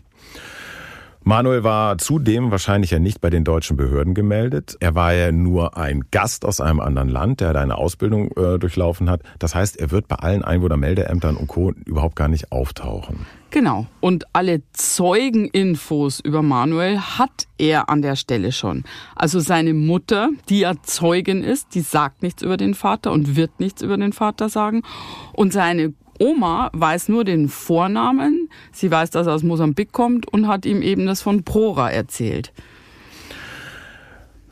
Manuel war zudem wahrscheinlich ja nicht bei den deutschen Behörden gemeldet. Er war ja nur ein Gast aus einem anderen Land, der da eine Ausbildung äh, durchlaufen hat. Das heißt, er wird bei allen Einwohnermeldeämtern und Co. überhaupt gar nicht auftauchen. Genau. Und alle Zeugeninfos über Manuel hat er an der Stelle schon. Also seine Mutter, die ja Zeugin ist, die sagt nichts über den Vater und wird nichts über den Vater sagen. Und seine Oma weiß nur den Vornamen, sie weiß, dass er aus Mosambik kommt und hat ihm eben das von Prora erzählt.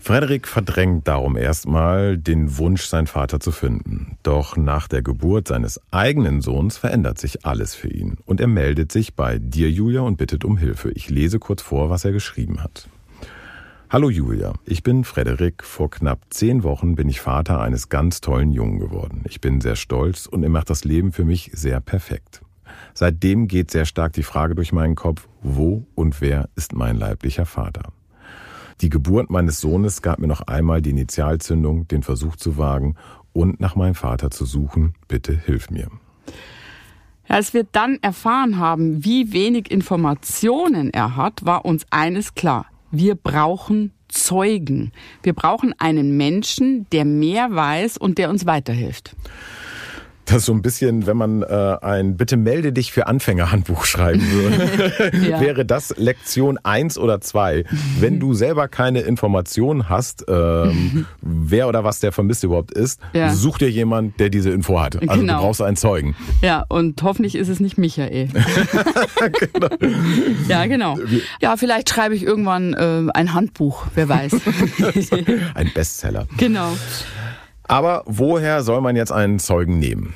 Frederik verdrängt darum erstmal den Wunsch, seinen Vater zu finden. Doch nach der Geburt seines eigenen Sohns verändert sich alles für ihn. Und er meldet sich bei dir, Julia, und bittet um Hilfe. Ich lese kurz vor, was er geschrieben hat. Hallo Julia, ich bin Frederik. Vor knapp zehn Wochen bin ich Vater eines ganz tollen Jungen geworden. Ich bin sehr stolz und er macht das Leben für mich sehr perfekt. Seitdem geht sehr stark die Frage durch meinen Kopf, wo und wer ist mein leiblicher Vater? Die Geburt meines Sohnes gab mir noch einmal die Initialzündung, den Versuch zu wagen und nach meinem Vater zu suchen. Bitte hilf mir. Als wir dann erfahren haben, wie wenig Informationen er hat, war uns eines klar. Wir brauchen Zeugen. Wir brauchen einen Menschen, der mehr weiß und der uns weiterhilft. Das ist so ein bisschen, wenn man äh, ein Bitte melde dich für Anfänger Handbuch schreiben würde, ja. wäre das Lektion eins oder zwei. Wenn du selber keine Informationen hast, ähm, wer oder was der Vermisste überhaupt ist, ja. such dir jemand, der diese Info hat. Also genau. du brauchst einen Zeugen. Ja, und hoffentlich ist es nicht Michael. genau. Ja, genau. Ja, vielleicht schreibe ich irgendwann äh, ein Handbuch, wer weiß. ein Bestseller. Genau. Aber woher soll man jetzt einen Zeugen nehmen?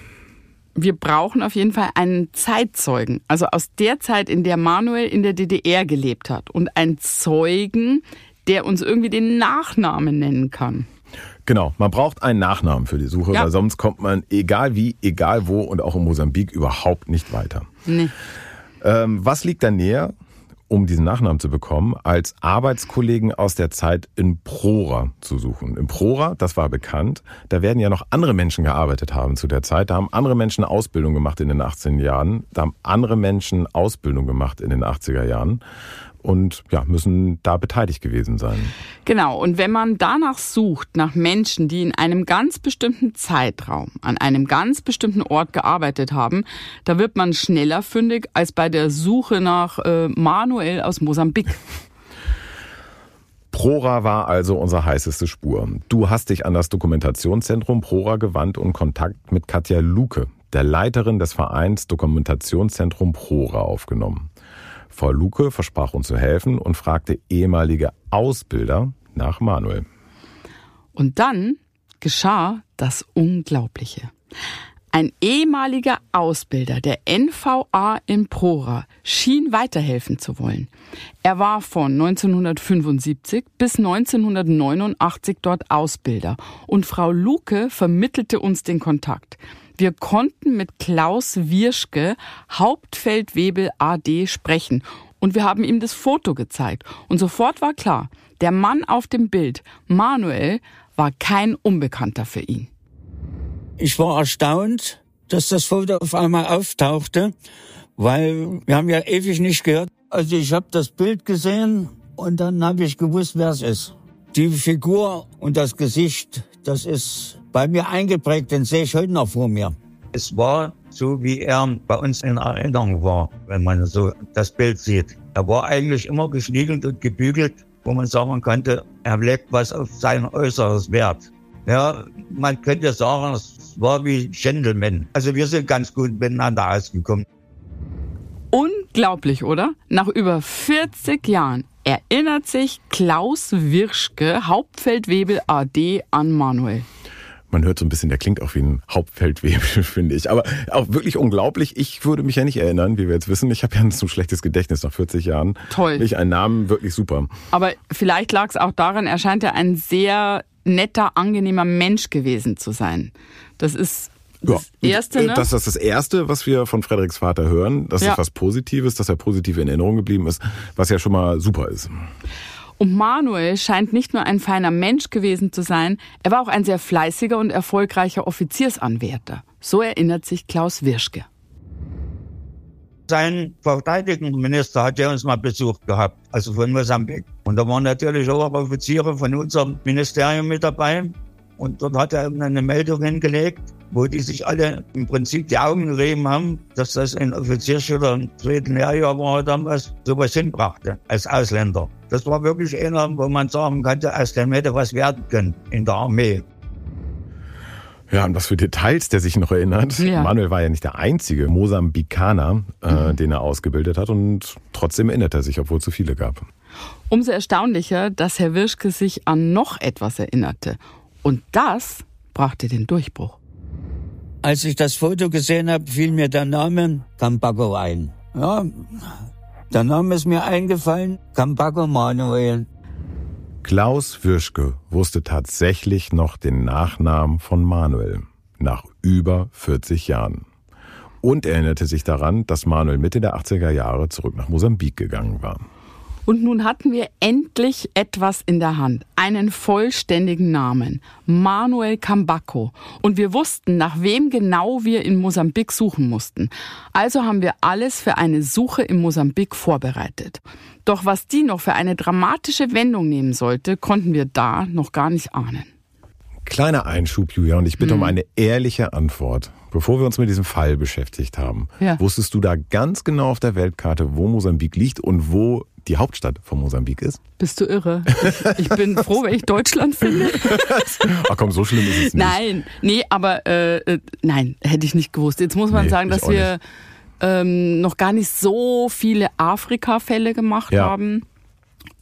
Wir brauchen auf jeden Fall einen Zeitzeugen, also aus der Zeit, in der Manuel in der DDR gelebt hat und einen Zeugen, der uns irgendwie den Nachnamen nennen kann. Genau, man braucht einen Nachnamen für die Suche, ja. weil sonst kommt man, egal wie, egal wo und auch in Mosambik, überhaupt nicht weiter. Nee. Ähm, was liegt da näher? Um diesen Nachnamen zu bekommen, als Arbeitskollegen aus der Zeit in Prora zu suchen. In Prora, das war bekannt, da werden ja noch andere Menschen gearbeitet haben zu der Zeit. Da haben andere Menschen Ausbildung gemacht in den 18 Jahren. Da haben andere Menschen Ausbildung gemacht in den 80er Jahren und ja, müssen da beteiligt gewesen sein. Genau, und wenn man danach sucht, nach Menschen, die in einem ganz bestimmten Zeitraum an einem ganz bestimmten Ort gearbeitet haben, da wird man schneller fündig als bei der Suche nach äh, Manuel aus Mosambik. Prora war also unsere heißeste Spur. Du hast dich an das Dokumentationszentrum Prora gewandt und Kontakt mit Katja Luke, der Leiterin des Vereins Dokumentationszentrum Prora, aufgenommen. Frau Luke versprach uns zu helfen und fragte ehemalige Ausbilder nach Manuel. Und dann geschah das Unglaubliche. Ein ehemaliger Ausbilder der NVA in Prora schien weiterhelfen zu wollen. Er war von 1975 bis 1989 dort Ausbilder und Frau Luke vermittelte uns den Kontakt. Wir konnten mit Klaus Wirschke, Hauptfeldwebel AD, sprechen. Und wir haben ihm das Foto gezeigt. Und sofort war klar, der Mann auf dem Bild, Manuel, war kein Unbekannter für ihn. Ich war erstaunt, dass das Foto auf einmal auftauchte, weil wir haben ja ewig nicht gehört. Also ich habe das Bild gesehen und dann habe ich gewusst, wer es ist. Die Figur und das Gesicht, das ist bei mir eingeprägt, den sehe ich heute noch vor mir. Es war so, wie er bei uns in Erinnerung war, wenn man so das Bild sieht. Er war eigentlich immer geschniegelt und gebügelt, wo man sagen konnte, er legt was auf sein äußeres Wert. Ja, man könnte sagen, es war wie Gentleman. Also wir sind ganz gut miteinander ausgekommen. Unglaublich, oder? Nach über 40 Jahren erinnert sich Klaus Wirschke, Hauptfeldwebel AD, an Manuel. Man hört so ein bisschen, der klingt auch wie ein Hauptfeldwebel, finde ich. Aber auch wirklich unglaublich. Ich würde mich ja nicht erinnern, wie wir jetzt wissen. Ich habe ja ein so schlechtes Gedächtnis nach 40 Jahren. Toll. Nicht ein Namen, wirklich super. Aber vielleicht lag es auch daran, er scheint ja ein sehr netter, angenehmer Mensch gewesen zu sein. Das ist das ja, Erste, äh, ne? Das ist das Erste, was wir von Frederiks Vater hören. Das ja. ist was Positives, dass er positiv in Erinnerung geblieben ist, was ja schon mal super ist. Und Manuel scheint nicht nur ein feiner Mensch gewesen zu sein, er war auch ein sehr fleißiger und erfolgreicher Offiziersanwärter. So erinnert sich Klaus Wirschke. Sein Verteidigungsminister hat ja uns mal besucht gehabt, also von Mosambik. Und da waren natürlich auch Offiziere von unserem Ministerium mit dabei. Und dort hat er eine Meldung hingelegt, wo die sich alle im Prinzip die Augen gerieben haben, dass das ein Offizierschüler im dritten Lehrjahr war damals, sowas hinbrachte, als Ausländer. Das war wirklich einer, wo man sagen konnte, aus dem hätte was werden können in der Armee. Ja, und was für Details der sich noch erinnert. Ja. Manuel war ja nicht der einzige Mosambikaner, äh, mhm. den er ausgebildet hat und trotzdem erinnert er sich, obwohl es so viele gab. Umso erstaunlicher, dass Herr Wirschke sich an noch etwas erinnerte. Und das brachte den Durchbruch. Als ich das Foto gesehen habe, fiel mir der Name Campago ein. Ja, der Name ist mir eingefallen, Campago Manuel. Klaus Würschke wusste tatsächlich noch den Nachnamen von Manuel nach über 40 Jahren. Und erinnerte sich daran, dass Manuel Mitte der 80er Jahre zurück nach Mosambik gegangen war. Und nun hatten wir endlich etwas in der Hand. Einen vollständigen Namen. Manuel Cambacco. Und wir wussten, nach wem genau wir in Mosambik suchen mussten. Also haben wir alles für eine Suche in Mosambik vorbereitet. Doch was die noch für eine dramatische Wendung nehmen sollte, konnten wir da noch gar nicht ahnen. Kleiner Einschub, Julia, und ich bitte Mhm. um eine ehrliche Antwort. Bevor wir uns mit diesem Fall beschäftigt haben, Ja. wusstest du da ganz genau auf der Weltkarte, wo Mosambik liegt und wo die Hauptstadt von Mosambik ist? Bist du irre? Ich, ich bin froh, wenn ich Deutschland finde. Ach komm, so schlimm ist es nicht. Nein, nee, aber äh, äh, nein, hätte ich nicht gewusst. Jetzt muss man Nee, sagen, dass wir ähm, noch gar nicht so viele Afrika-Fälle gemacht Ja. haben.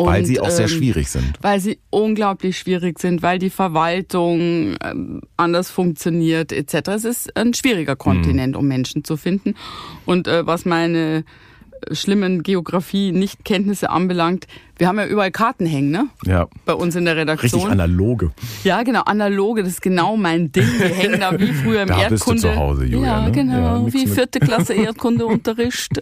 Weil Und, sie auch sehr ähm, schwierig sind. Weil sie unglaublich schwierig sind, weil die Verwaltung ähm, anders funktioniert etc. Es ist ein schwieriger Kontinent, um Menschen zu finden. Und äh, was meine äh, schlimmen Geografie-Nichtkenntnisse anbelangt, wir haben ja überall Karten hängen, ne? Ja. Bei uns in der Redaktion. Richtig analoge. Ja, genau, analoge, das ist genau mein Ding. Wir hängen da wie früher im Da bist du Erdkunde. zu Hause, Julia, Ja, ne? genau, Ja, wie vierte Klasse Erdkundeunterricht.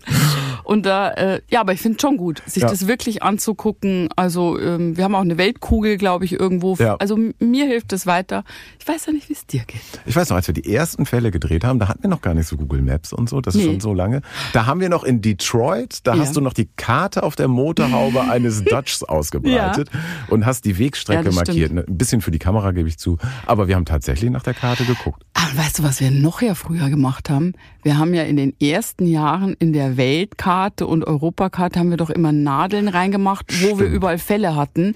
Und da, äh, ja, aber ich finde schon gut, sich Ja. das wirklich anzugucken. Also ähm, wir haben auch eine Weltkugel, glaube ich, irgendwo. Ja. Also mir hilft es weiter. Ich weiß ja nicht, wie es dir geht. Ich weiß noch, als wir die ersten Fälle gedreht haben, da hatten wir noch gar nicht so Google Maps und so, das ist Nee. schon so lange. Da haben wir noch in Detroit, da hast du noch die Karte auf der Motorhaube eines Dodges ausgebreitet und hast die Ja, Wegstrecke das markiert. stimmt. Ein bisschen für die Kamera gebe ich zu, aber wir haben tatsächlich nach der Karte geguckt. Aber weißt du, was wir noch ja früher gemacht haben? Wir haben ja in den ersten Jahren in der Weltkarte und Europakarte haben wir doch immer Nadeln reingemacht, wo wir Stimmt. überall Fälle hatten.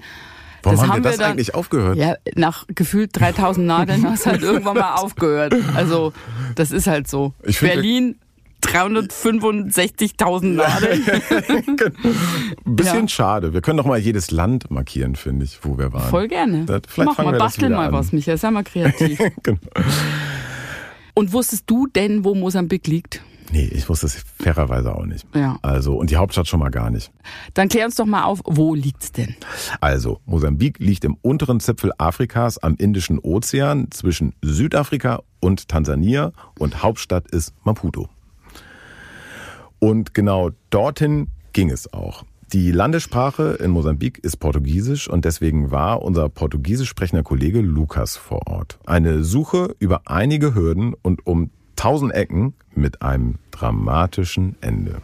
Warum Das haben, haben wir das dann- eigentlich aufgehört? Ja, nach gefühlt 3000 Nadeln hast halt irgendwann mal aufgehört. Also, das ist halt so. Ich Berlin, 365.000 Nadeln. Ein bisschen Ja. schade. Wir können doch mal jedes Land markieren, finde ich, wo wir waren. Voll gerne. Das, vielleicht Mach mal, bastel mal an. was, Michael. Sei mal kreativ. genau. Und wusstest du denn, wo Mosambik liegt? Nee, ich wusste es fairerweise auch nicht. Ja. Also, und die Hauptstadt schon mal gar nicht. Dann klär uns doch mal auf, wo liegt's denn? Also, Mosambik liegt im unteren Zipfel Afrikas am Indischen Ozean zwischen Südafrika und Tansania und Hauptstadt ist Maputo. Und genau dorthin ging es auch. Die Landessprache in Mosambik ist Portugiesisch und deswegen war unser portugiesisch sprechender Kollege Lukas vor Ort. Eine Suche über einige Hürden und um tausend Ecken mit einem dramatischen Ende.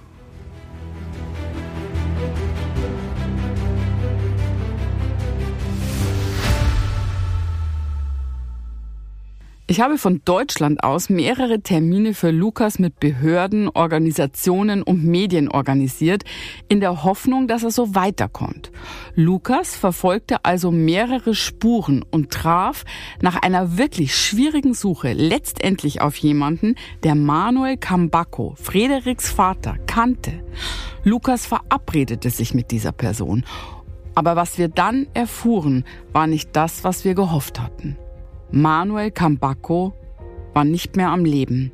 Ich habe von Deutschland aus mehrere Termine für Lukas mit Behörden, Organisationen und Medien organisiert, in der Hoffnung, dass er so weiterkommt. Lukas verfolgte also mehrere Spuren und traf nach einer wirklich schwierigen Suche letztendlich auf jemanden, der Manuel Cambacco, Frederiks Vater, kannte. Lukas verabredete sich mit dieser Person. Aber was wir dann erfuhren, war nicht das, was wir gehofft hatten. Manuel Cambacco war nicht mehr am Leben.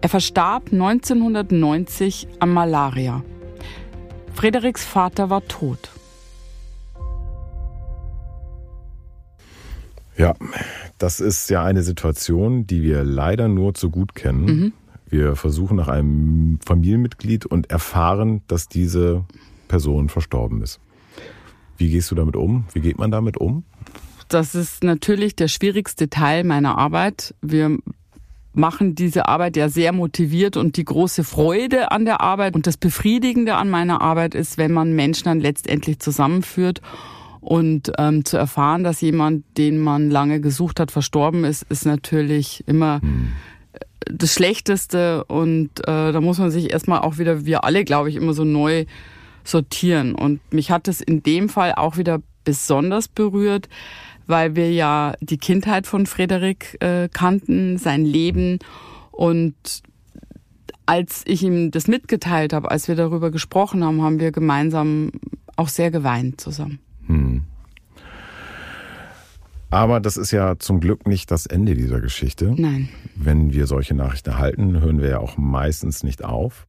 Er verstarb 1990 an Malaria. Frederiks Vater war tot. Ja, das ist ja eine Situation, die wir leider nur zu gut kennen. Wir versuchen nach einem Familienmitglied und erfahren, dass diese Person verstorben ist. Wie gehst du damit um? Wie geht man damit um? Das ist natürlich der schwierigste Teil meiner Arbeit. Wir machen diese Arbeit ja sehr motiviert und die große Freude an der Arbeit und das Befriedigende an meiner Arbeit ist, wenn man Menschen dann letztendlich zusammenführt und ähm, zu erfahren, dass jemand, den man lange gesucht hat, verstorben ist, ist natürlich immer das Schlechteste und äh, da muss man sich erstmal auch wieder, wir alle, glaube ich, immer so neu sortieren. Und mich hat es in dem Fall auch wieder besonders berührt, weil wir ja die Kindheit von Frederik äh, kannten, sein Leben und als ich ihm das mitgeteilt habe, als wir darüber gesprochen haben, haben wir gemeinsam auch sehr geweint zusammen. Aber das ist ja zum Glück nicht das Ende dieser Geschichte. Nein. Wenn wir solche Nachrichten erhalten, hören wir ja auch meistens nicht auf.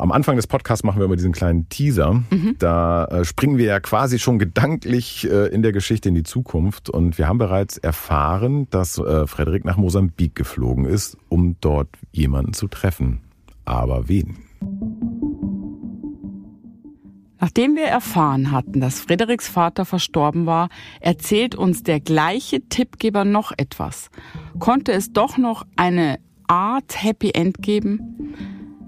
Am Anfang des Podcasts machen wir immer diesen kleinen Teaser. Mhm. Da äh, springen wir ja quasi schon gedanklich äh, in der Geschichte in die Zukunft. Und wir haben bereits erfahren, dass äh, Frederik nach Mosambik geflogen ist, um dort jemanden zu treffen. Aber wen? Nachdem wir erfahren hatten, dass Frederiks Vater verstorben war, erzählt uns der gleiche Tippgeber noch etwas. Konnte es doch noch eine Art Happy End geben?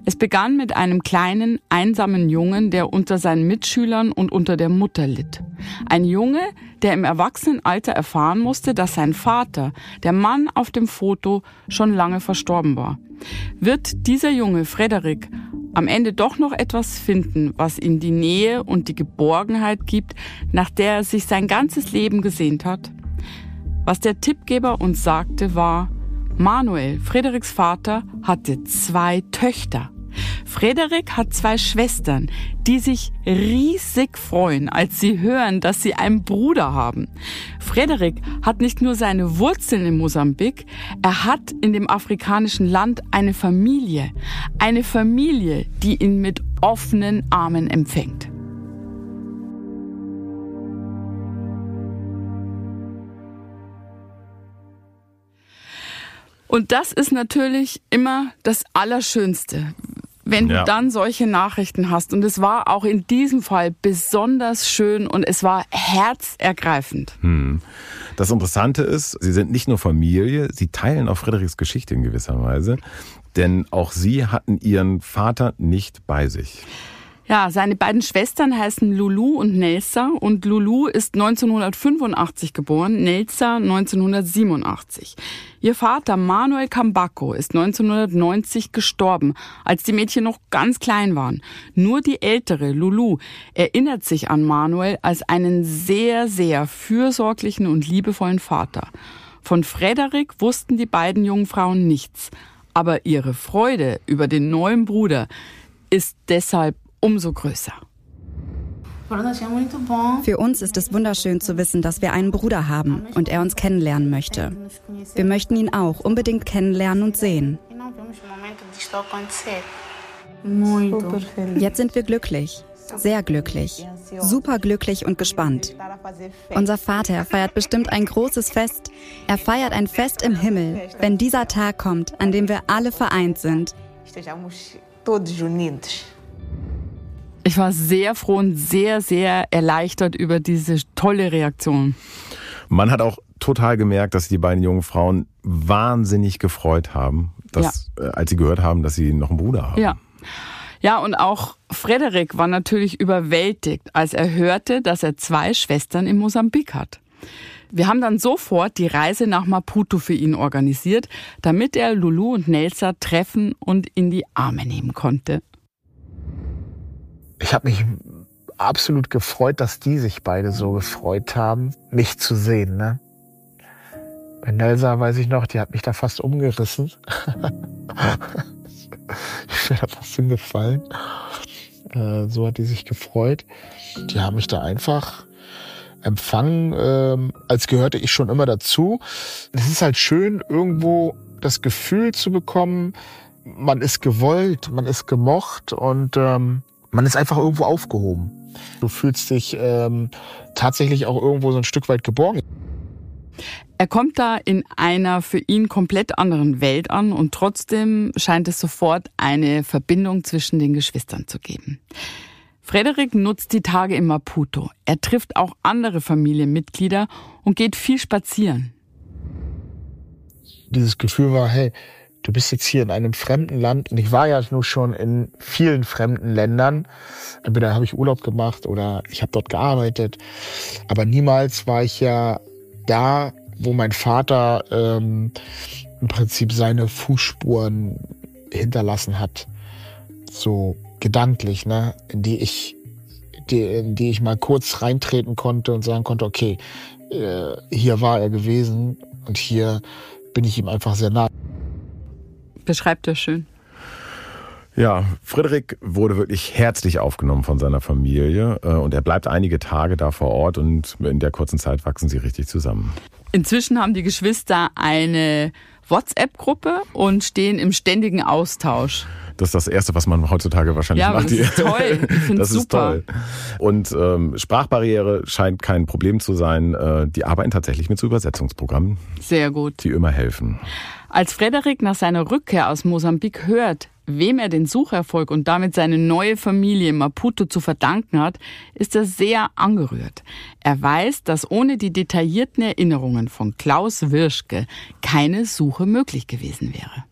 Es begann mit einem kleinen, einsamen Jungen, der unter seinen Mitschülern und unter der Mutter litt. Ein Junge, der im Erwachsenenalter erfahren musste, dass sein Vater, der Mann auf dem Foto, schon lange verstorben war. Wird dieser Junge, Frederik, am Ende doch noch etwas finden, was ihm die Nähe und die Geborgenheit gibt, nach der er sich sein ganzes Leben gesehnt hat? Was der Tippgeber uns sagte, war, Manuel, Frederiks Vater, hatte zwei Töchter. Frederik hat zwei Schwestern, die sich riesig freuen, als sie hören, dass sie einen Bruder haben. Frederik hat nicht nur seine Wurzeln in Mosambik, er hat in dem afrikanischen Land eine Familie. Eine Familie, die ihn mit offenen Armen empfängt. Und das ist natürlich immer das Allerschönste, wenn du ja. dann solche Nachrichten hast. Und es war auch in diesem Fall besonders schön und es war herzergreifend. Hm. Das Interessante ist, sie sind nicht nur Familie, sie teilen auch Friedrichs Geschichte in gewisser Weise. Denn auch sie hatten ihren Vater nicht bei sich. Ja, seine beiden Schwestern heißen Lulu und Nelsa und Lulu ist 1985 geboren, Nelsa 1987. Ihr Vater Manuel Cambacco ist 1990 gestorben, als die Mädchen noch ganz klein waren. Nur die ältere Lulu erinnert sich an Manuel als einen sehr, sehr fürsorglichen und liebevollen Vater. Von Frederik wussten die beiden jungen Frauen nichts, aber ihre Freude über den neuen Bruder ist deshalb umso größer. Für uns ist es wunderschön zu wissen, dass wir einen Bruder haben und er uns kennenlernen möchte. Wir möchten ihn auch unbedingt kennenlernen und sehen. Jetzt sind wir glücklich, sehr glücklich, super glücklich und gespannt. Unser Vater feiert bestimmt ein großes Fest. Er feiert ein Fest im Himmel, wenn dieser Tag kommt, an dem wir alle vereint sind. Ich war sehr froh und sehr, sehr erleichtert über diese tolle Reaktion. Man hat auch total gemerkt, dass die beiden jungen Frauen wahnsinnig gefreut haben, dass, ja. Äh, als sie gehört haben, dass sie noch einen Bruder haben. Ja. Ja, und auch Frederik war natürlich überwältigt, als er hörte, dass er zwei Schwestern in Mosambik hat. Wir haben dann sofort die Reise nach Maputo für ihn organisiert, damit er Lulu und Nelsa treffen und in die Arme nehmen konnte ich habe mich absolut gefreut, dass die sich beide so gefreut haben, mich zu sehen. Ne? Bei Nelsa weiß ich noch, die hat mich da fast umgerissen. ich wäre da fast hingefallen. Äh, so hat die sich gefreut. Die haben mich da einfach empfangen, ähm, als gehörte ich schon immer dazu. Es ist halt schön, irgendwo das Gefühl zu bekommen, man ist gewollt, man ist gemocht und ähm, man ist einfach irgendwo aufgehoben. Du fühlst dich ähm, tatsächlich auch irgendwo so ein Stück weit geborgen. Er kommt da in einer für ihn komplett anderen Welt an und trotzdem scheint es sofort eine Verbindung zwischen den Geschwistern zu geben. Frederik nutzt die Tage in Maputo. Er trifft auch andere Familienmitglieder und geht viel spazieren. Dieses Gefühl war, hey, du bist jetzt hier in einem fremden Land. Und ich war ja nur schon in vielen fremden Ländern. Entweder habe ich Urlaub gemacht oder ich habe dort gearbeitet, aber niemals war ich ja da, wo mein Vater ähm, im Prinzip seine Fußspuren hinterlassen hat, so gedanklich, ne, in die ich, die, in die ich mal kurz reintreten konnte und sagen konnte, okay, äh, hier war er gewesen und hier bin ich ihm einfach sehr nah beschreibt er schön. Ja, Friedrich wurde wirklich herzlich aufgenommen von seiner Familie äh, und er bleibt einige Tage da vor Ort und in der kurzen Zeit wachsen sie richtig zusammen. Inzwischen haben die Geschwister eine WhatsApp-Gruppe und stehen im ständigen Austausch. Das ist das Erste, was man heutzutage wahrscheinlich Ja, macht. das ist toll. Ich das ist super. toll. Und ähm, Sprachbarriere scheint kein Problem zu sein. Äh, die arbeiten tatsächlich mit so Übersetzungsprogrammen, Sehr gut. die immer helfen. Als Frederik nach seiner Rückkehr aus Mosambik hört, wem er den Sucherfolg und damit seine neue Familie Maputo zu verdanken hat, ist er sehr angerührt. Er weiß, dass ohne die detaillierten Erinnerungen von Klaus Wirschke keine Suche möglich gewesen wäre.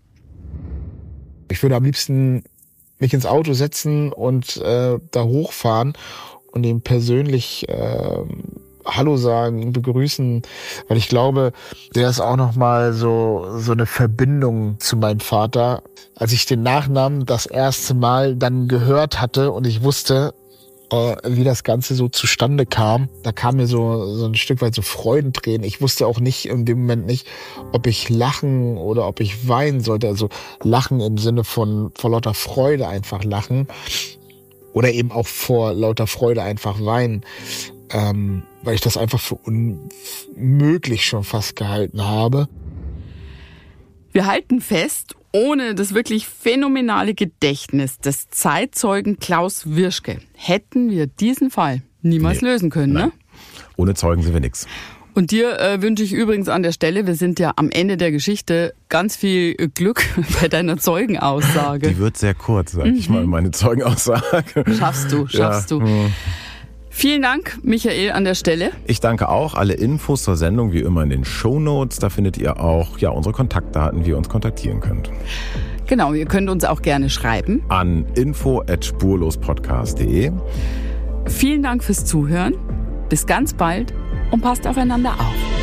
Ich würde am liebsten mich ins Auto setzen und äh, da hochfahren und ihm persönlich äh, Hallo sagen, begrüßen, weil ich glaube, der ist auch noch mal so so eine Verbindung zu meinem Vater. Als ich den Nachnamen das erste Mal dann gehört hatte und ich wusste, wie das Ganze so zustande kam, da kam mir so so ein Stück weit so Freudentränen. Ich wusste auch nicht in dem Moment nicht, ob ich lachen oder ob ich weinen sollte. Also lachen im Sinne von vor lauter Freude einfach lachen oder eben auch vor lauter Freude einfach weinen, ähm, weil ich das einfach für unmöglich schon fast gehalten habe. Wir halten fest, ohne das wirklich phänomenale Gedächtnis des Zeitzeugen Klaus Wirschke hätten wir diesen Fall niemals Nee. lösen können, ne? Ohne Zeugen sind wir nix. Und dir äh, wünsche ich übrigens an der Stelle, wir sind ja am Ende der Geschichte, ganz viel äh, Glück bei deiner Zeugenaussage. Die wird sehr kurz, sag ich Mhm. mal, meine Zeugenaussage. Schaffst du, schaffst Ja, du. hm. Vielen Dank, Michael, an der Stelle. Ich danke auch. Alle Infos zur Sendung wie immer in den Shownotes. Da findet ihr auch ja, unsere Kontaktdaten, wie ihr uns kontaktieren könnt. Genau, ihr könnt uns auch gerne schreiben. An info.spurlospodcast.de. Vielen Dank fürs Zuhören. Bis ganz bald und passt aufeinander auf.